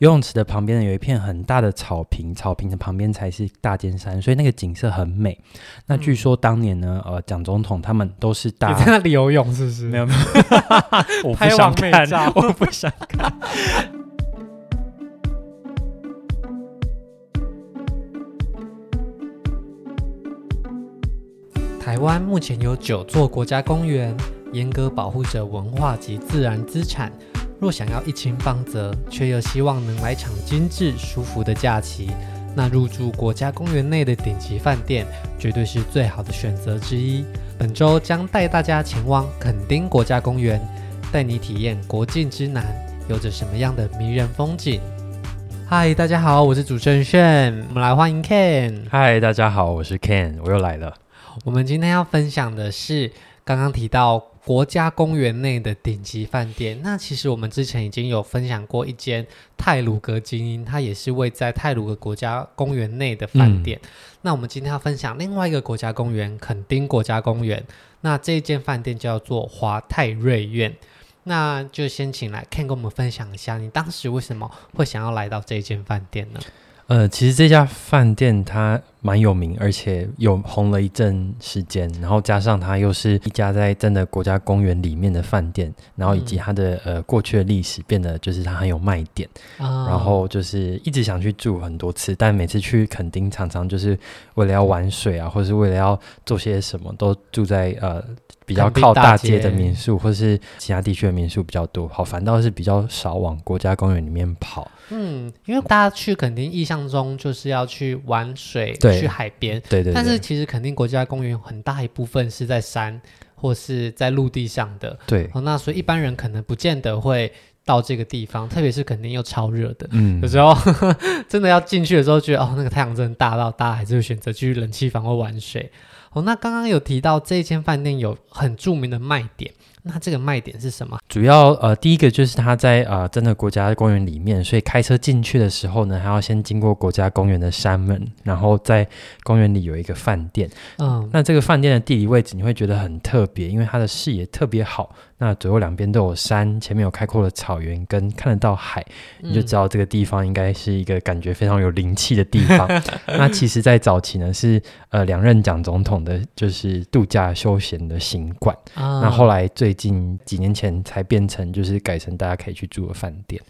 游泳池的旁边呢有一片很大的草坪，草坪的旁边才是大尖山，所以那个景色很美。那据说当年呢，呃，蒋总统他们都是大你在那里游泳，是不是？没有没有，我不想看，我不想看。台湾目前有九座国家公园，严格保护着文化及自然资产。若想要一清方泽，却又希望能来场精致舒服的假期，那入住国家公园内的顶级饭店，绝对是最好的选择之一。本周将带大家前往垦丁国家公园，带你体验国境之南有着什么样的迷人风景。嗨，大家好，我是主持人炫，我们来欢迎 Ken。嗨，大家好，我是 Ken，我又来了。我们今天要分享的是刚刚提到国家公园内的顶级饭店。那其实我们之前已经有分享过一间泰鲁格精英，它也是位在泰鲁格国家公园内的饭店。嗯、那我们今天要分享另外一个国家公园——垦丁国家公园。那这一间饭店叫做华泰瑞苑。那就先请来 Ken 跟我们分享一下，你当时为什么会想要来到这间饭店呢？呃，其实这家饭店它蛮有名，而且有红了一阵时间，然后加上它又是一家在真的国家公园里面的饭店，然后以及它的、嗯、呃过去的历史变得就是它很有卖点，哦、然后就是一直想去住很多次，但每次去垦丁常常就是为了要玩水啊，或是为了要做些什么，都住在呃。比较靠大街的民宿，或是其他地区的民宿比较多，好，反倒是比较少往国家公园里面跑。嗯，因为大家去肯定印象中就是要去玩水，去海边。对，对对。但是其实肯定国家公园很大一部分是在山或是在陆地上的。对。哦，那所以一般人可能不见得会到这个地方，特别是肯定又超热的。嗯。有时候真的要进去的时候，觉得哦，那个太阳真的大到大家还是会选择去冷气房或玩水。哦，那刚刚有提到这间饭店有很著名的卖点，那这个卖点是什么？主要呃，第一个就是它在呃真的国家公园里面，所以开车进去的时候呢，还要先经过国家公园的山门，然后在公园里有一个饭店。嗯，那这个饭店的地理位置你会觉得很特别，因为它的视野特别好。那左右两边都有山，前面有开阔的草原，跟看得到海，你就知道这个地方应该是一个感觉非常有灵气的地方。那其实，在早期呢，是呃两任蒋总统的，就是度假休闲的行馆。哦、那后来最近几年前才变成，就是改成大家可以去住的饭店。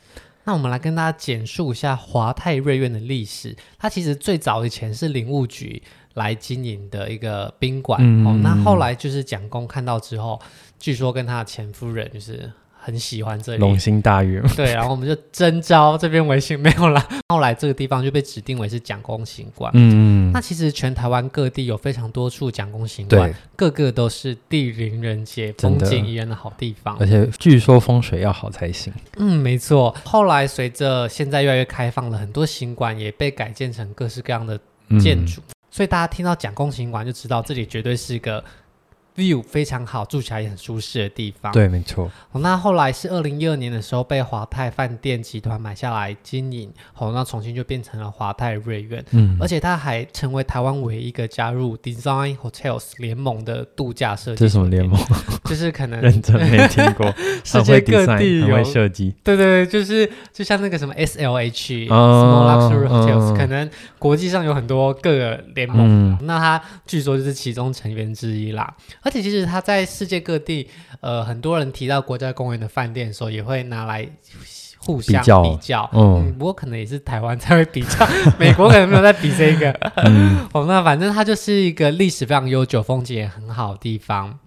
那我们来跟大家简述一下华泰瑞苑的历史。它其实最早以前是林务局来经营的一个宾馆。嗯、哦，那后来就是蒋公看到之后。据说跟他的前夫人就是很喜欢这里，龙兴大悦。对，然后我们就征招这边为新，没有啦。后来这个地方就被指定为是蒋公行馆。嗯，那其实全台湾各地有非常多处蒋公行馆，对个个都是地灵人杰、风景宜人的好地方。而且据说风水要好才行。嗯，没错。后来随着现在越来越开放了，很多行馆也被改建成各式各样的建筑，嗯、所以大家听到蒋公行馆就知道这里绝对是一个。View 非常好，住起来也很舒适的地方。对，没错。哦，那后来是二零一二年的时候被华泰饭店集团买下来经营，哦，那重新就变成了华泰瑞苑。嗯，而且它还成为台湾唯一一个加入 Design Hotels 联盟的度假设计。这是什么联盟？就是可能 认真没听过。世界各地有设计。对对对，就是就像那个什么 SLH、哦、Small Luxury Hotels，、哦、可能国际上有很多各个联盟。嗯、那它据说就是其中成员之一啦。而且其实它在世界各地，呃，很多人提到国家公园的饭店的时候，也会拿来互相比较。比较嗯，嗯，不过可能也是台湾才会比较，美国可能没有在比这个。嗯、哦，那反正它就是一个历史非常悠久、风景也很好的地方。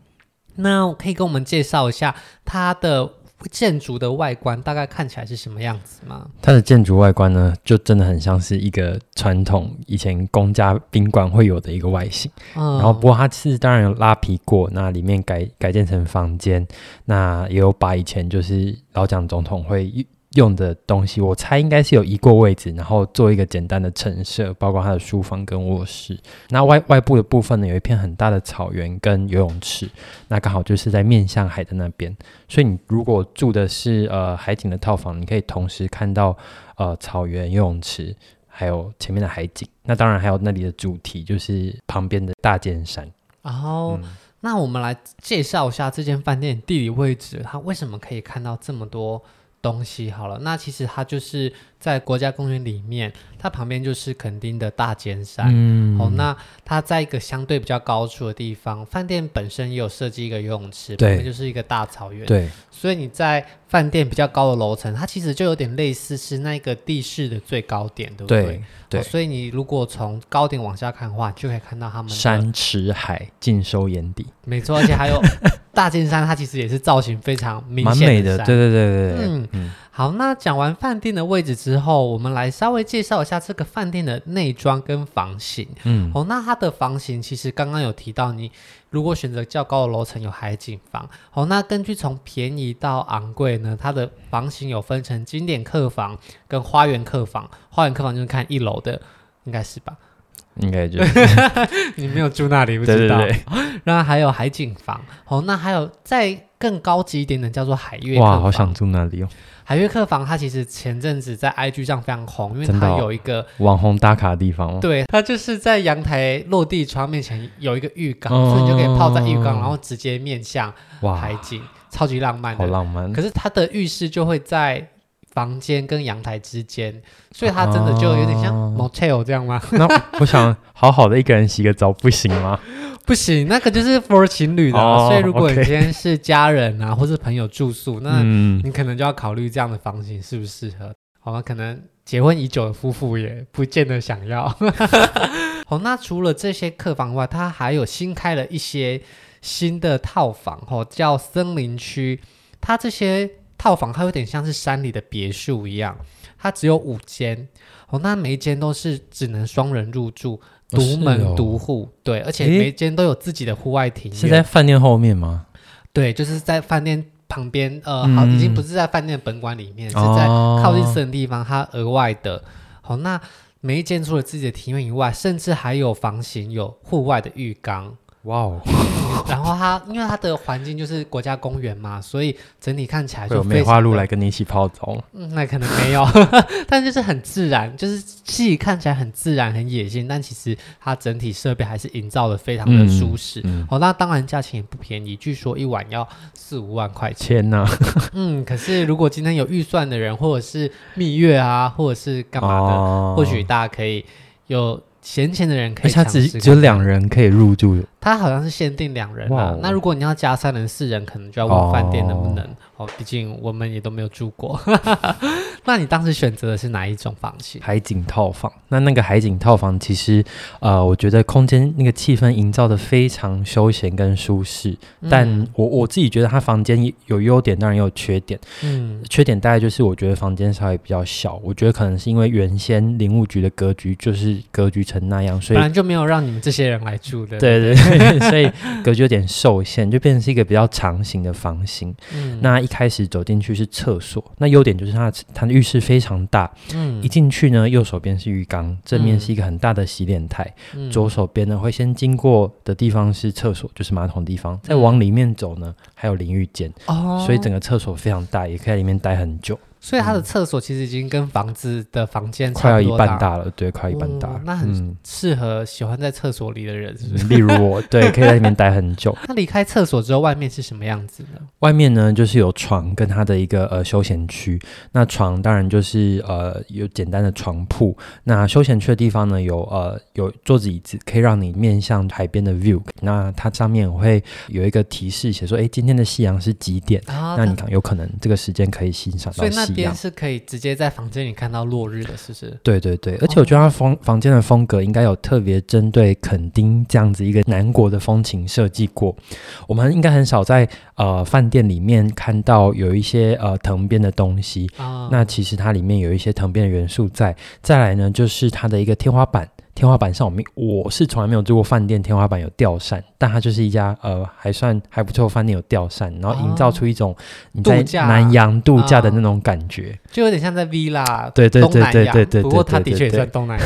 那我可以跟我们介绍一下它的。建筑的外观大概看起来是什么样子吗？它的建筑外观呢，就真的很像是一个传统以前公家宾馆会有的一个外形。嗯，然后不过它是当然有拉皮过，那里面改改建成房间，那也有把以前就是老蒋总统会。用的东西，我猜应该是有移过位置，然后做一个简单的陈设，包括他的书房跟卧室。那外外部的部分呢，有一片很大的草原跟游泳池，那刚好就是在面向海的那边。所以你如果住的是呃海景的套房，你可以同时看到呃草原、游泳池，还有前面的海景。那当然还有那里的主题，就是旁边的大尖山。然后，嗯、那我们来介绍一下这间饭店地理位置，它为什么可以看到这么多。东西好了，那其实它就是在国家公园里面，它旁边就是垦丁的大尖山。嗯，哦，那它在一个相对比较高处的地方，饭店本身也有设计一个游泳池，对，旁边就是一个大草原。对，所以你在饭店比较高的楼层，它其实就有点类似是那个地势的最高点，对不对？对，对哦，所以你如果从高点往下看的话，就可以看到他们山池海尽收眼底。没错，而且还有。大尖山，它其实也是造型非常明显的，蛮美的，对对对对，嗯嗯。好，那讲完饭店的位置之后，我们来稍微介绍一下这个饭店的内装跟房型。嗯，哦，那它的房型其实刚刚有提到，你如果选择较高的楼层有海景房。哦，那根据从便宜到昂贵呢，它的房型有分成经典客房跟花园客房。花园客房就是看一楼的，应该是吧？应该就是 你没有住那里，不知道。对对对，然后还有海景房，哦，那还有再更高级一点的叫做海悦。哇，好想住那里哦！海月客房它其实前阵子在 IG 上非常红，因为它有一个、哦、网红打卡的地方。对，它就是在阳台落地窗面前有一个浴缸，哦、所以你就可以泡在浴缸，然后直接面向海景，超级浪漫的。好浪漫！可是它的浴室就会在。房间跟阳台之间，所以它真的就有点像 motel 这样吗？那我想好好的一个人洗个澡不行吗？不行，那个就是 for 情侣的。哦、所以如果你今天是家人啊，或是朋友住宿，那你可能就要考虑这样的房型适不适合。好吧，可能结婚已久的夫妇也不见得想要。好，那除了这些客房外，它还有新开了一些新的套房，哦，叫森林区。它这些。套房它有点像是山里的别墅一样，它只有五间哦，那每一间都是只能双人入住，独门独户，对，而且每一间都有自己的户外庭院。是在饭店后面吗？对，就是在饭店旁边，呃，好，已经不是在饭店本馆里面，嗯、是在靠近私人地方，它额外的。好、哦，那每一间除了自己的庭院以外，甚至还有房型有户外的浴缸。哇哦！然后它因为它的环境就是国家公园嘛，所以整体看起来就有梅花鹿来跟你一起泡澡。嗯，那可能没有，但就是很自然，就是自己看起来很自然、很野性，但其实它整体设备还是营造的非常的舒适。嗯嗯、哦，那当然价钱也不便宜，据说一晚要四五万块钱呢。嗯，可是如果今天有预算的人，或者是蜜月啊，或者是干嘛的，哦、或许大家可以有。闲钱的人可以，他只只有两人可以入住，他好像是限定两人啊。那如果你要加三人、四人，可能就要问饭店能不能。哦，毕竟我们也都没有住过。那你当时选择的是哪一种房型？海景套房。那那个海景套房，其实呃，我觉得空间那个气氛营造的非常休闲跟舒适。嗯、但我我自己觉得，它房间有优点，当然也有缺点。嗯，缺点大概就是我觉得房间稍微比较小。我觉得可能是因为原先林务局的格局就是格局成那样，所以本来就没有让你们这些人来住的。对对对，所以格局有点受限，就变成是一个比较长型的房型。嗯，那一开始走进去是厕所，那优点就是它它的浴室非常大，嗯，一进去呢，右手边是浴缸，正面是一个很大的洗脸台，嗯、左手边呢会先经过的地方是厕所，就是马桶地方，再往里面走呢还有淋浴间，哦，所以整个厕所非常大，也可以在里面待很久。所以他的厕所其实已经跟房子的房间快要一半大了，对，快一半大，那很适合喜欢在厕所里的人，是不是？例如我，对，可以在里面待很久。那离开厕所之后，外面是什么样子呢？外面呢，就是有床跟他的一个呃休闲区。那床当然就是呃有简单的床铺。那休闲区的地方呢，有呃有桌子椅子，可以让你面向海边的 view。那它上面会有一个提示写说，哎，今天的夕阳是几点？那你看，有可能这个时间可以欣赏到夕阳。边是可以直接在房间里看到落日的，是不是？对对对，而且我觉得他房房间的风格应该有特别针对垦丁这样子一个南国的风情设计过。我们应该很少在呃饭店里面看到有一些呃藤编的东西，哦、那其实它里面有一些藤编的元素在。再来呢，就是它的一个天花板。天花板上，我们我是从来没有住过饭店，天花板有吊扇，但它就是一家呃还算还不错饭店，有吊扇，然后营造出一种你在南洋度假的那种感觉，就有点像在 Villa，对对对对对对，不过它的确也算东南亚。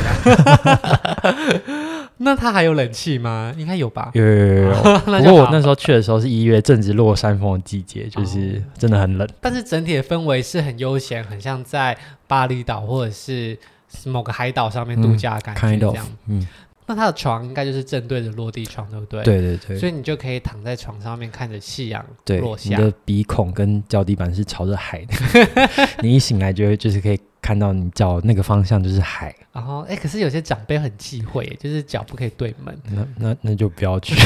那它还有冷气吗？应该有吧。有有有有。不过我那时候去的时候是一月，正值落山风的季节，就是真的很冷。但是整体的氛围是很悠闲，很像在巴厘岛或者是。某个海岛上面度假的感觉这样，嗯，那他的床应该就是正对着落地窗，对不对？对对对。所以你就可以躺在床上面看着夕阳落下。你的鼻孔跟脚底板是朝着海的，你一醒来就会就是可以看到你脚那个方向就是海。然后哎，可是有些长辈很忌讳，就是脚不可以对门。那那那就不要去。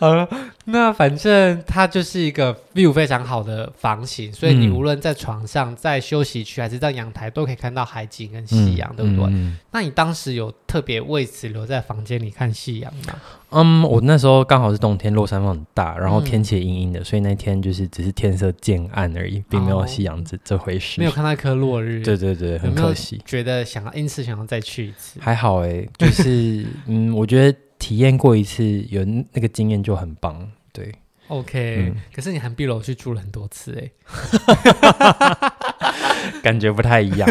好了，那反正它就是一个 view 非常好的房型，所以你无论在床上、在休息区还是在阳台，都可以看到海景跟夕阳，对不对？那你当时有特别为此留在房间里看夕阳吗？嗯，我那时候刚好是冬天，落山风很大，然后天气也阴阴的，嗯、所以那天就是只是天色渐暗而已，并没有夕阳这、哦、这回事。没有看到一颗落日。对对对，很可惜。有有觉得想要因此想要再去一次？还好哎、欸，就是 嗯，我觉得。体验过一次，有那个经验就很棒。对，OK、嗯。可是你韩碧楼去住了很多次，哎，感觉不太一样。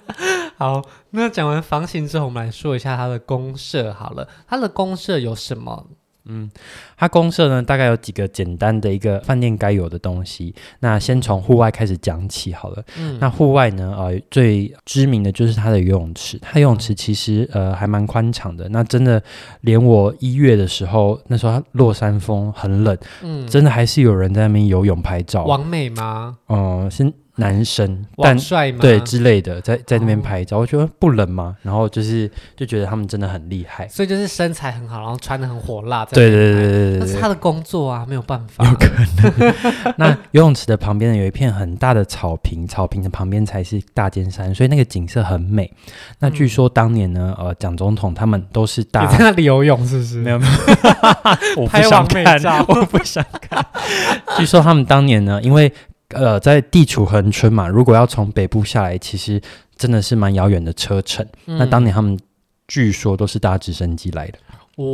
好，那讲完房型之后，我们来说一下它的公社。好了，它的公社有什么？嗯，它公社呢，大概有几个简单的一个饭店该有的东西。那先从户外开始讲起好了。嗯，那户外呢，呃，最知名的就是它的游泳池。它游泳池其实呃还蛮宽敞的。那真的，连我一月的时候，那时候它落山风很冷，嗯，真的还是有人在那边游泳拍照。王美吗？嗯、呃，先。男生，但帅吗？对之类的，在在那边拍照，哦、我觉得不冷吗？然后就是就觉得他们真的很厉害，所以就是身材很好，然后穿的很火辣。对对对对对，那是他的工作啊，没有办法。有可能。那游泳池的旁边呢，有一片很大的草坪，草坪的旁边才是大尖山，所以那个景色很美。那据说当年呢，呃，蒋总统他们都是大。你在那里游泳是不是？没有没有，我不想看，我不想看。据说他们当年呢，因为。呃，在地处恒春嘛，如果要从北部下来，其实真的是蛮遥远的车程。嗯、那当年他们据说都是搭直升机来的。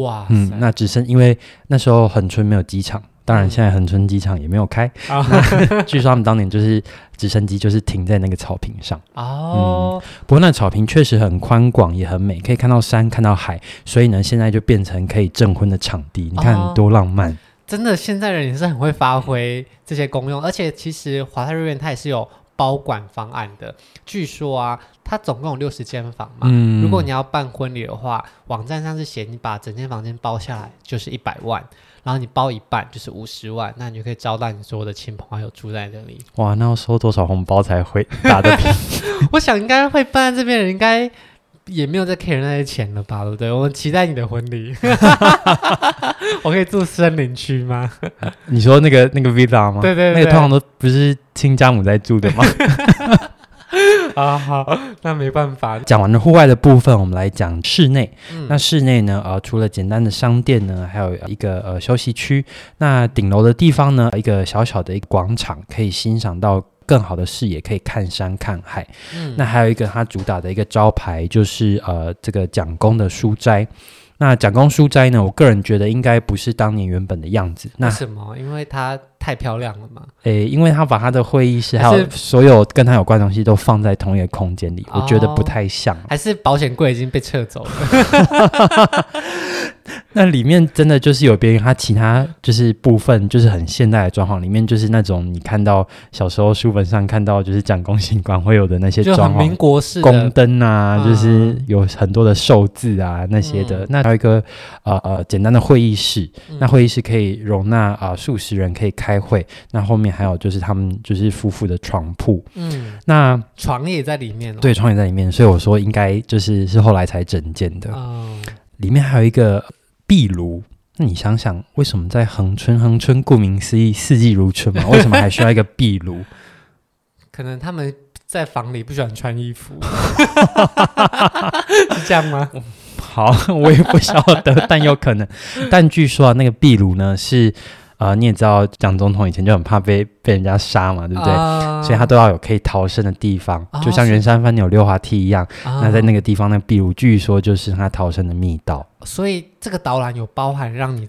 哇，嗯，那直升因为那时候恒春没有机场，当然现在恒春机场也没有开。嗯、据说他们当年就是直升机就是停在那个草坪上。哦、嗯，不过那草坪确实很宽广，也很美，可以看到山，看到海，所以呢，现在就变成可以证婚的场地。你看多浪漫。哦真的，现在人也是很会发挥这些功用，而且其实华泰瑞苑它也是有包管方案的。据说啊，它总共有六十间房嘛，嗯、如果你要办婚礼的话，网站上是写你把整间房间包下来就是一百万，然后你包一半就是五十万，那你就可以招待你所有的亲朋好友住在这里。哇，那要收多少红包才会打得平？我想应该会办在这边的人应该。也没有在 care 那些钱了吧，对不对？我们期待你的婚礼。我可以住森林区吗？你说那个那个 villa 吗？对，对对，那个通常都不是亲家母在住的吗？啊好，那没办法。讲完了户外的部分，我们来讲室内。嗯、那室内呢？呃，除了简单的商店呢，还有一个呃休息区。那顶楼的地方呢，一个小小的一个广场，可以欣赏到。更好的视野，可以看山看海。嗯，那还有一个它主打的一个招牌就是呃这个蒋公的书斋。那蒋公书斋呢，我个人觉得应该不是当年原本的样子。那为什么？因为它太漂亮了嘛。诶、欸，因为他把他的会议室还有所有跟他有关的东西都放在同一个空间里，我觉得不太像。还是保险柜已经被撤走了。那里面真的就是有别于它其他就是部分，就是很现代的装潢。里面就是那种你看到小时候书本上看到，就是讲公行馆会有的那些装潢，民国式宫灯啊，就是有很多的寿字啊那些的。嗯、那还有一个呃呃简单的会议室，嗯、那会议室可以容纳啊、呃、数十人可以开会。那后面还有就是他们就是夫妇的床铺，嗯，那床也在里面、哦，对，床也在里面。所以我说应该就是是后来才整建的。哦，里面还有一个。壁炉，那你想想，为什么在恒春？恒春顾名思义，四季如春嘛，为什么还需要一个壁炉？可能他们在房里不喜欢穿衣服，是这样吗？好，我也不晓得，但有可能。但据说啊，那个壁炉呢是。啊、呃，你也知道，蒋总统以前就很怕被被人家杀嘛，对不对？呃、所以他都要有可以逃生的地方，哦、就像圆山饭店有溜滑梯一样。哦、那在那个地方，那个壁炉据说就是他逃生的密道。所以这个导览有包含让你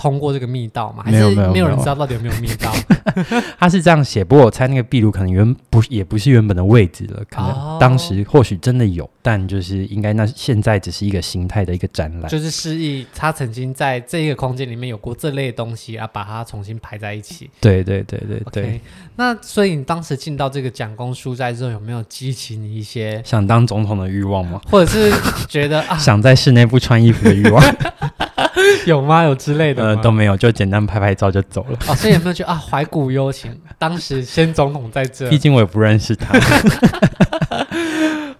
通过这个密道吗？还是没有人知道到底有没有密道？他是这样写，不过我猜那个壁炉可能原不也不是原本的位置了，可能当时或许真的有，哦、但就是应该那现在只是一个形态的一个展览，就是示意他曾经在这一个空间里面有过这类的东西啊，把它重新排在一起。对对对对对。Okay, 那所以你当时进到这个蒋公书斋之后，有没有激起你一些想当总统的欲望吗？或者是觉得啊，想在室内不穿衣服的欲望？有吗？有之类的？呃，都没有，就简单拍拍照就走了。哦，所以有没有觉得啊，怀古幽情？当时先总统在这，毕竟我也不认识他。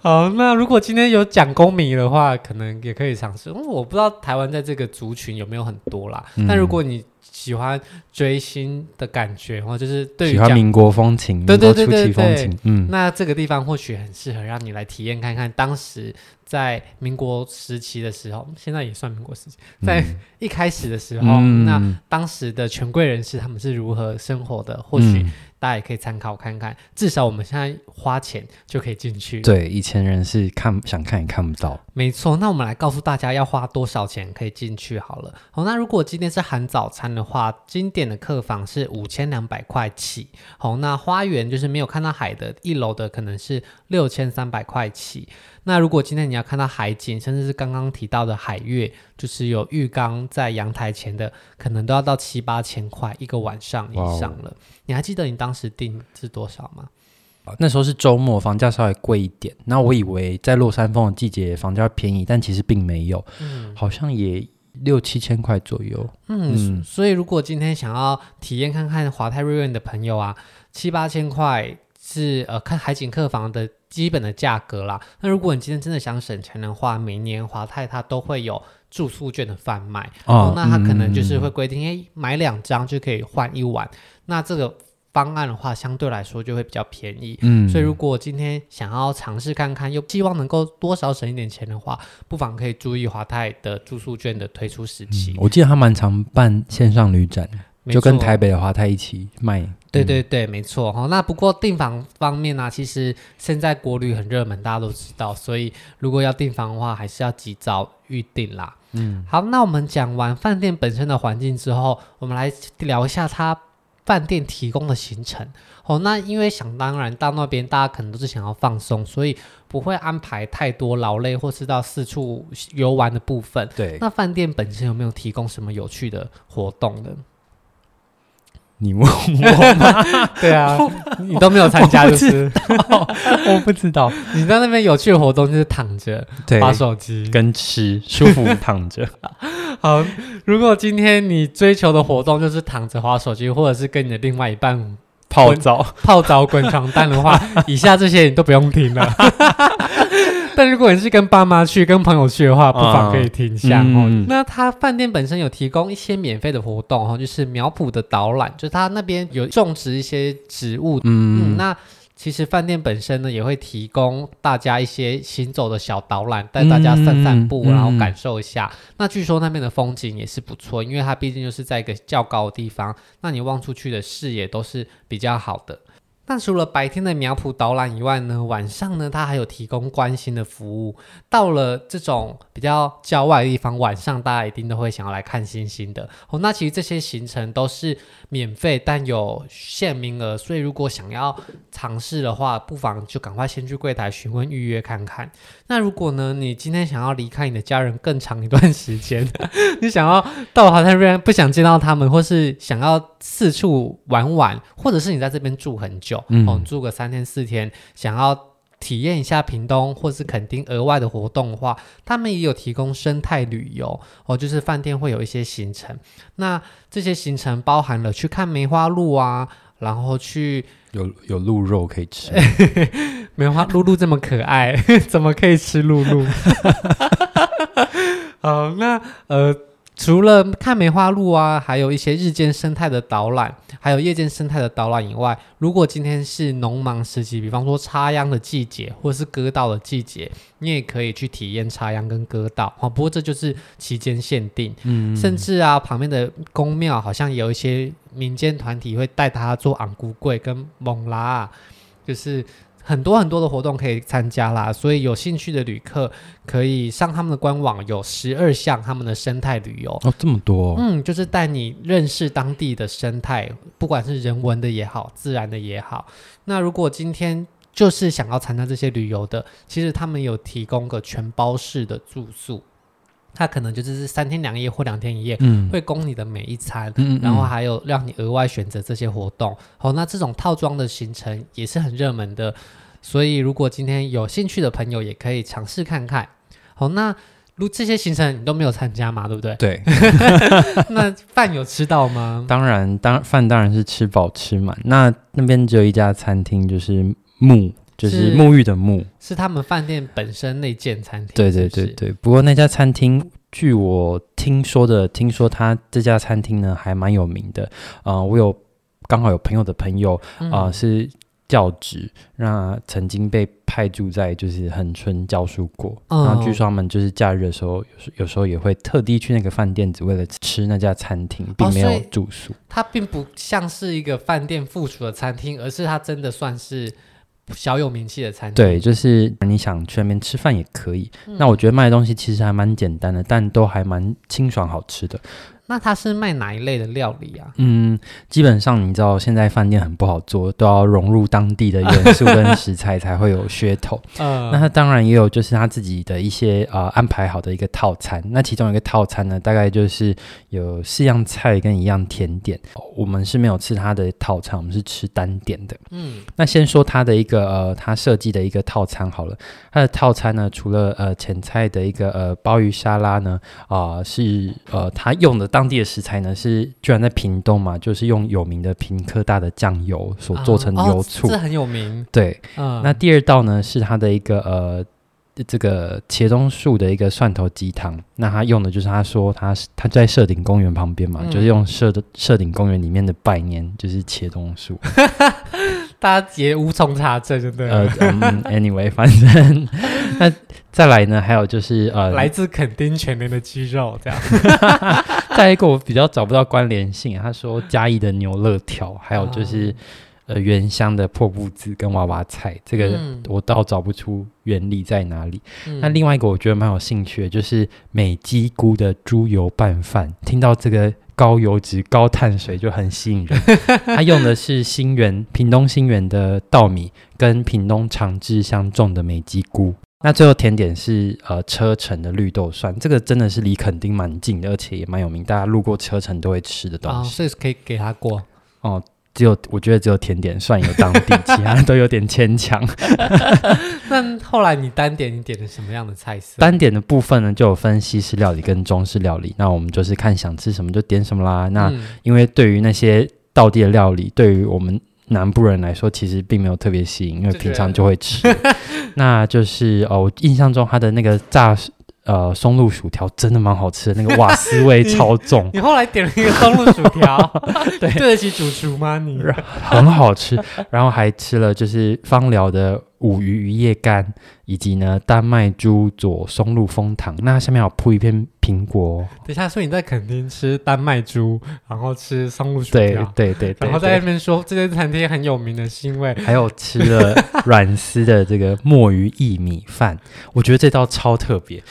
好，那如果今天有讲公民的话，可能也可以尝试。嗯，我不知道台湾在这个族群有没有很多啦。嗯，但如果你喜欢追星的感觉，或者就是对于喜欢民国风情，对对对对对，风情，嗯，那这个地方或许很适合让你来体验看看当时在民国时期的时候，现在也算民国时期，在一开始的时候，嗯，那当时的权贵人士他们是如何生活的，或许。大家也可以参考看看，至少我们现在花钱就可以进去。对，以前人是看想看也看不到。没错，那我们来告诉大家要花多少钱可以进去好了。好，那如果今天是含早餐的话，经典的客房是五千两百块起。好，那花园就是没有看到海的一楼的可能是六千三百块起。那如果今天你要看到海景，甚至是刚刚提到的海月，就是有浴缸在阳台前的，可能都要到七八千块一个晚上以上了。你还记得你当时定是多少吗？那时候是周末，房价稍微贵一点。那我以为在落山风的季节房价便宜，但其实并没有，嗯、好像也六七千块左右。嗯，嗯，所以如果今天想要体验看看华泰瑞苑的朋友啊，七八千块是呃看海景客房的。基本的价格啦。那如果你今天真的想省钱的话，每年华泰它都会有住宿券的贩卖哦。那它可能就是会规定，哎、嗯，买两张就可以换一晚。那这个方案的话，相对来说就会比较便宜。嗯，所以如果今天想要尝试看看，又希望能够多少省一点钱的话，不妨可以注意华泰的住宿券的推出时期。嗯、我记得他蛮常办线上旅展。就跟台北的华泰一起卖，对对对，没错哈。那不过订房方面呢、啊，其实现在国旅很热门，大家都知道，所以如果要订房的话，还是要及早预订啦。嗯，好，那我们讲完饭店本身的环境之后，我们来聊一下它饭店提供的行程。哦，那因为想当然到那边，大家可能都是想要放松，所以不会安排太多劳累或是到四处游玩的部分。对，那饭店本身有没有提供什么有趣的活动呢？你问我吗？对啊，你都没有参加，就是 我不知道。你在那边有趣的活动就是躺着，对，滑手机跟吃，舒服躺着。好，如果今天你追求的活动就是躺着滑手机，或者是跟你的另外一半泡澡、泡澡、滚床单的话，以下这些你都不用听了。但如果你是跟爸妈去、跟朋友去的话，不妨可以听一下哦。嗯、那他饭店本身有提供一些免费的活动哈，就是苗圃的导览，就是他那边有种植一些植物。嗯，嗯，那其实饭店本身呢也会提供大家一些行走的小导览，带大家散散步，然后感受一下。嗯、那据说那边的风景也是不错，因为它毕竟就是在一个较高的地方，那你望出去的视野都是比较好的。那除了白天的苗圃导览以外呢，晚上呢，它还有提供关心的服务。到了这种比较郊外的地方，晚上大家一定都会想要来看星星的哦。那其实这些行程都是免费，但有限名额，所以如果想要尝试的话，不妨就赶快先去柜台询问预约看看。那如果呢，你今天想要离开你的家人更长一段时间，你想要到华泰瑞苑不想见到他们，或是想要四处玩玩，或者是你在这边住很久。嗯、哦，住个三天四天，想要体验一下屏东或是垦丁额外的活动的话，他们也有提供生态旅游哦，就是饭店会有一些行程。那这些行程包含了去看梅花鹿啊，然后去有有鹿肉可以吃。梅花鹿鹿这么可爱，怎么可以吃鹿鹿？好，那呃。除了看梅花鹿啊，还有一些日间生态的导览，还有夜间生态的导览以外，如果今天是农忙时期，比方说插秧的季节，或是割稻的季节，你也可以去体验插秧跟割稻。啊，不过这就是期间限定。嗯，甚至啊，旁边的宫庙好像有一些民间团体会带他做昂古柜跟蒙拉、啊，就是。很多很多的活动可以参加啦，所以有兴趣的旅客可以上他们的官网，有十二项他们的生态旅游哦，这么多，嗯，就是带你认识当地的生态，不管是人文的也好，自然的也好。那如果今天就是想要参加这些旅游的，其实他们有提供个全包式的住宿。它可能就是三天两夜或两天一夜，嗯，会供你的每一餐，嗯，然后还有让你额外选择这些活动。好，那这种套装的行程也是很热门的，所以如果今天有兴趣的朋友，也可以尝试看看。好，那如这些行程你都没有参加嘛，对不对？对。那饭有吃到吗？当然，当饭当然是吃饱吃满。那那边只有一家餐厅，就是沐。就是沐浴的沐，是他们饭店本身那间餐厅。对对对对，不过那家餐厅，据我听说的，听说他这家餐厅呢还蛮有名的。啊、呃，我有刚好有朋友的朋友啊、呃、是教职，那曾经被派驻在就是恒春教书过。嗯、然后据说他们就是假日的时候，有时有时候也会特地去那个饭店，只为了吃那家餐厅，并没有住宿。它并不像是一个饭店附属的餐厅，而是它真的算是。小有名气的餐厅，对，就是你想去那边吃饭也可以。嗯、那我觉得卖的东西其实还蛮简单的，但都还蛮清爽好吃的。那他是卖哪一类的料理啊？嗯，基本上你知道，现在饭店很不好做，都要融入当地的元素跟食材才会有噱头。嗯，那他当然也有，就是他自己的一些呃安排好的一个套餐。那其中一个套餐呢，大概就是有四样菜跟一样甜点。我们是没有吃他的套餐，我们是吃单点的。嗯，那先说他的一个呃，他设计的一个套餐好了。他的套餐呢，除了呃前菜的一个呃鲍鱼沙拉呢，啊、呃、是呃他用的当当地的食材呢是居然在屏东嘛，就是用有名的屏科大的酱油所做成的油醋，这、很有名。对，嗯、那第二道呢是它的一个呃这个茄冬树的一个蒜头鸡汤，那他用的就是他说他他在社顶公园旁边嘛，嗯、就是用社的社顶公园里面的百年就是茄冬树，大家也无从查证，对不对？呃、嗯、，anyway，反正那再来呢，还有就是呃，来自垦丁全年的鸡肉这样。再一个我比较找不到关联性，他说嘉义的牛肋条，还有就是、哦、呃原乡的破布子跟娃娃菜，这个我倒找不出原理在哪里。嗯、那另外一个我觉得蛮有兴趣的，就是美鸡菇的猪油拌饭，听到这个高油脂高碳水就很吸引人。他用的是新源屏东新源的稻米跟屏东长治乡种的美鸡菇。那最后甜点是呃车城的绿豆蒜，这个真的是离垦丁蛮近的，而且也蛮有名，大家路过车城都会吃的东西。哦，所以可以给他过哦。只有我觉得只有甜点蒜有当地，其他都有点牵强。那后来你单点你点的什么样的菜色？单点的部分呢，就有分西式料理跟中式料理。那我们就是看想吃什么就点什么啦。那因为对于那些道地的料理，对于我们。南部人来说，其实并没有特别吸引，因为平常就会吃。那就是哦，我印象中他的那个炸呃松露薯条真的蛮好吃的，那个瓦斯味超重。你，你后来点了一个松露薯条，对，对得起主厨吗？你很好吃，然后还吃了就是芳疗的。五鱼鱼叶干，以及呢丹麦猪佐松露枫糖，那下面有铺一片苹果。等一下，所以你在垦丁吃丹麦猪，然后吃松露薯条，对对对，对，然后在那边说这间餐厅很有名的是因为还有吃了软丝的这个墨鱼薏米饭，我觉得这道超特别。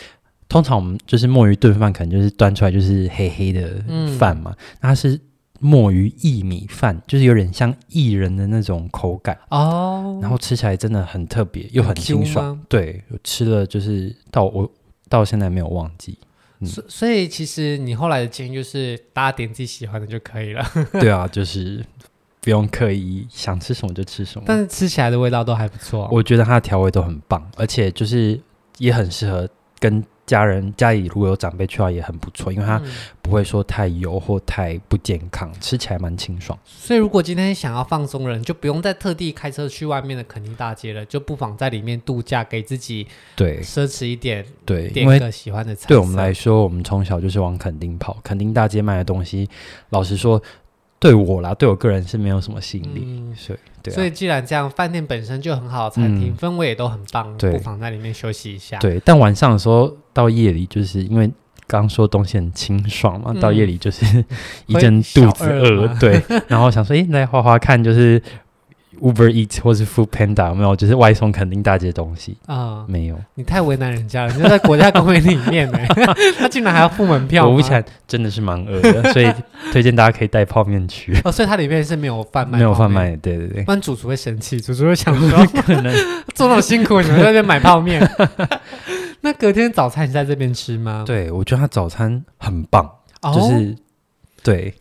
通常我们就是墨鱼炖饭，可能就是端出来就是黑黑的饭嘛，那、是。墨鱼薏米饭就是有点像薏仁的那种口感哦，然后吃起来真的很特别，又很清爽。对，我吃了就是到我到现在没有忘记。嗯、所所以其实你后来的建议就是大家点自己喜欢的就可以了。对啊，就是不用刻意想吃什么就吃什么，但是吃起来的味道都还不错。我觉得它的调味都很棒，而且就是也很适合跟。家人家里如果有长辈去的话也很不错，因为它不会说太油或太不健康，吃起来蛮清爽。所以如果今天想要放松的人，就不用再特地开车去外面的肯丁大街了，就不妨在里面度假，给自己对奢侈一点，对，点一个喜欢的菜。对我们来说，我们从小就是往垦丁跑，垦丁大街卖的东西，老实说。对我啦，对我个人是没有什么吸引力，嗯、所以对、啊。所以既然这样，饭店本身就很好，餐厅、嗯、氛围也都很棒，对。不妨在里面休息一下。对，但晚上的时候到夜里，就是因为刚刚说东西很清爽嘛，嗯、到夜里就是一阵肚子饿，对，然后想说，哎，来花花看，就是 Uber Eats 或是 Food Panda 有没有？就是外送肯定大街东西啊，没有。你太为难人家了，你就在国家公园里面呢，他竟然还要付门票。我目前真的是蛮饿的，所以推荐大家可以带泡面去。哦，所以它里面是没有贩卖，没有贩卖。对对对，不然主厨会生气，主厨会想说可能做那么辛苦，你们在这边买泡面。那隔天早餐你在这边吃吗？对，我觉得他早餐很棒，哦、就是对。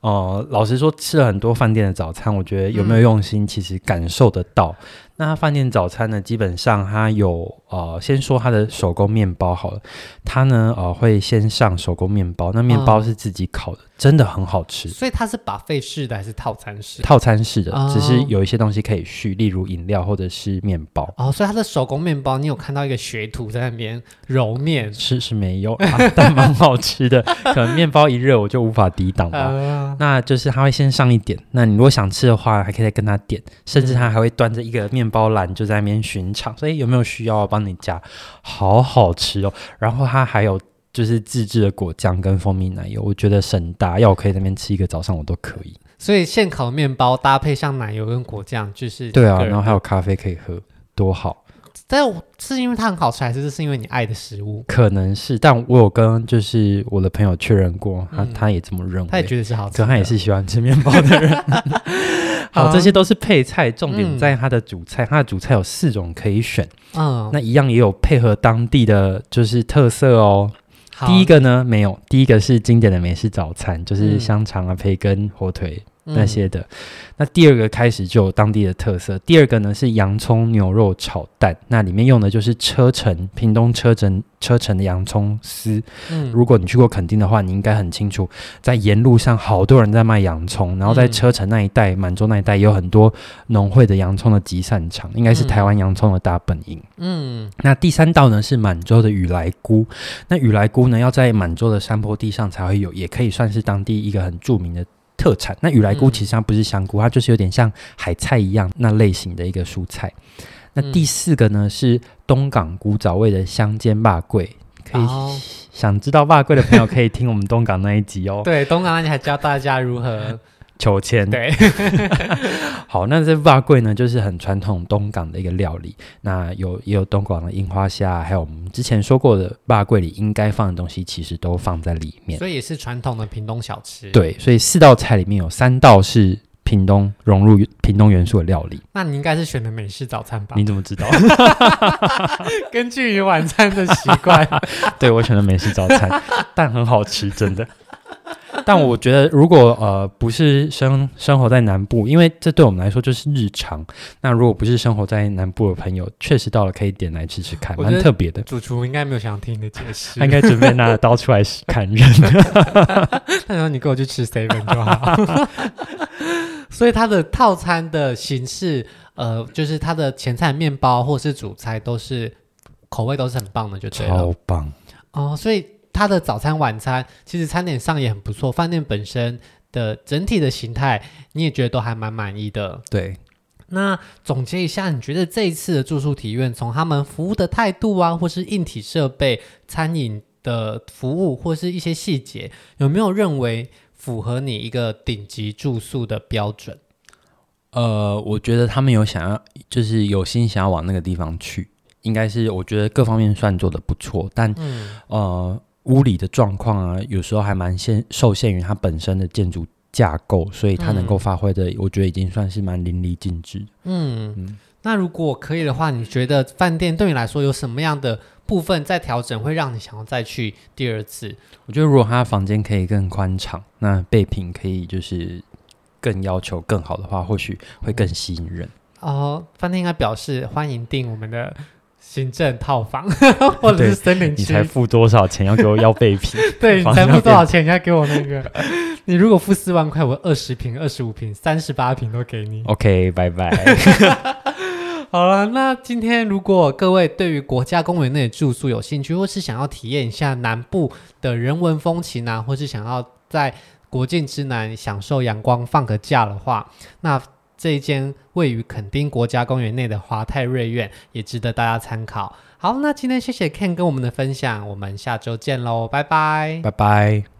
哦、呃，老实说，吃了很多饭店的早餐，我觉得有没有用心，其实感受得到。嗯那他饭店早餐呢？基本上他有呃，先说他的手工面包好了。他呢呃会先上手工面包，那面包是自己烤的，嗯、真的很好吃。所以它是 buffet 式的还是套餐式？套餐式的，哦、只是有一些东西可以续，例如饮料或者是面包。哦，所以他的手工面包，你有看到一个学徒在那边揉面？是是没有，啊、但蛮好吃的。可能面包一热，我就无法抵挡吧。呃、那就是他会先上一点，那你如果想吃的话，还可以再跟他点，甚至他还会端着一个面。包篮就在那边巡场，所以有没有需要我帮你加？好好吃哦！然后它还有就是自制的果酱跟蜂蜜奶油，我觉得神大，要我可以在那边吃一个早上我都可以。所以现烤面包搭配上奶油跟果酱，就是对啊，然后还有咖啡可以喝，多好！但是因为它很好吃，还是是因为你爱的食物？可能是，但我有跟就是我的朋友确认过，他、嗯、他也这么认为，他也觉得是好吃，可他也是喜欢吃面包的人。好，这些都是配菜，重点在它的主菜。它的主菜有四种可以选，嗯，那一样也有配合当地的就是特色哦。第一个呢，没有，第一个是经典的美式早餐，就是香肠啊、培根、火腿。那些的，那第二个开始就有当地的特色。第二个呢是洋葱牛肉炒蛋，那里面用的就是车城屏东车城车城的洋葱丝。嗯，如果你去过垦丁的话，你应该很清楚，在沿路上好多人在卖洋葱，然后在车城那一带、满洲那一带也有很多农会的洋葱的集散场，应该是台湾洋葱的大本营。嗯，那第三道呢是满洲的雨来菇，那雨来菇呢要在满洲的山坡地上才会有，也可以算是当地一个很著名的。特产。那雨来菇其实它不是香菇，嗯、它就是有点像海菜一样那类型的一个蔬菜。那第四个呢、嗯、是东港古早味的香煎霸贵，可以、哦、想知道霸贵的朋友可以听我们东港那一集哦。对，东港那集还教大家如何。求签对，好，那这肉粿呢，就是很传统东港的一个料理。那有也有东港的樱花虾，还有我们之前说过的肉粿里应该放的东西，其实都放在里面。所以也是传统的屏东小吃。对，所以四道菜里面有三道是屏东融入屏东元素的料理。那你应该是选的美式早餐吧？你怎么知道？根据你晚餐的习惯，对，我选的美式早餐，但很好吃，真的。但我觉得，如果呃不是生生活在南部，因为这对我们来说就是日常。那如果不是生活在南部的朋友，确实到了可以点来吃吃看，蛮特别的。主厨应该没有想听你的解释，他应该准备拿着刀出来砍人。他说：“你跟我去吃 seven 就好。”所以它的套餐的形式，呃，就是它的前菜、面包或是主菜都是口味都是很棒的，就对了。超棒哦！所以。它的早餐、晚餐其实餐点上也很不错，饭店本身的整体的形态你也觉得都还蛮满意的。对，那总结一下，你觉得这一次的住宿体验，从他们服务的态度啊，或是硬体设备、餐饮的服务，或是一些细节，有没有认为符合你一个顶级住宿的标准？呃，我觉得他们有想要，就是有心想要往那个地方去，应该是我觉得各方面算做的不错，但、嗯、呃。屋里的状况啊，有时候还蛮限受限于它本身的建筑架构，所以它能够发挥的，嗯、我觉得已经算是蛮淋漓尽致。嗯，嗯，那如果可以的话，你觉得饭店对你来说有什么样的部分在调整，会让你想要再去第二次？我觉得如果他的房间可以更宽敞，那备品可以就是更要求更好的话，或许会更吸引人。哦，饭店应该表示欢迎订我们的。行政套房，或者是森林区，你才付多少钱要给我要备品？对，你才付多少钱你要给我那个？你如果付四万块，我二十平、二十五平、三十八平都给你。OK，拜拜。好了，那今天如果各位对于国家公园内的住宿有兴趣，或是想要体验一下南部的人文风情啊，或是想要在国境之南享受阳光放个假的话，那。这一间位于垦丁国家公园内的华泰瑞苑也值得大家参考。好，那今天谢谢 Ken 跟我们的分享，我们下周见喽，拜拜，拜拜。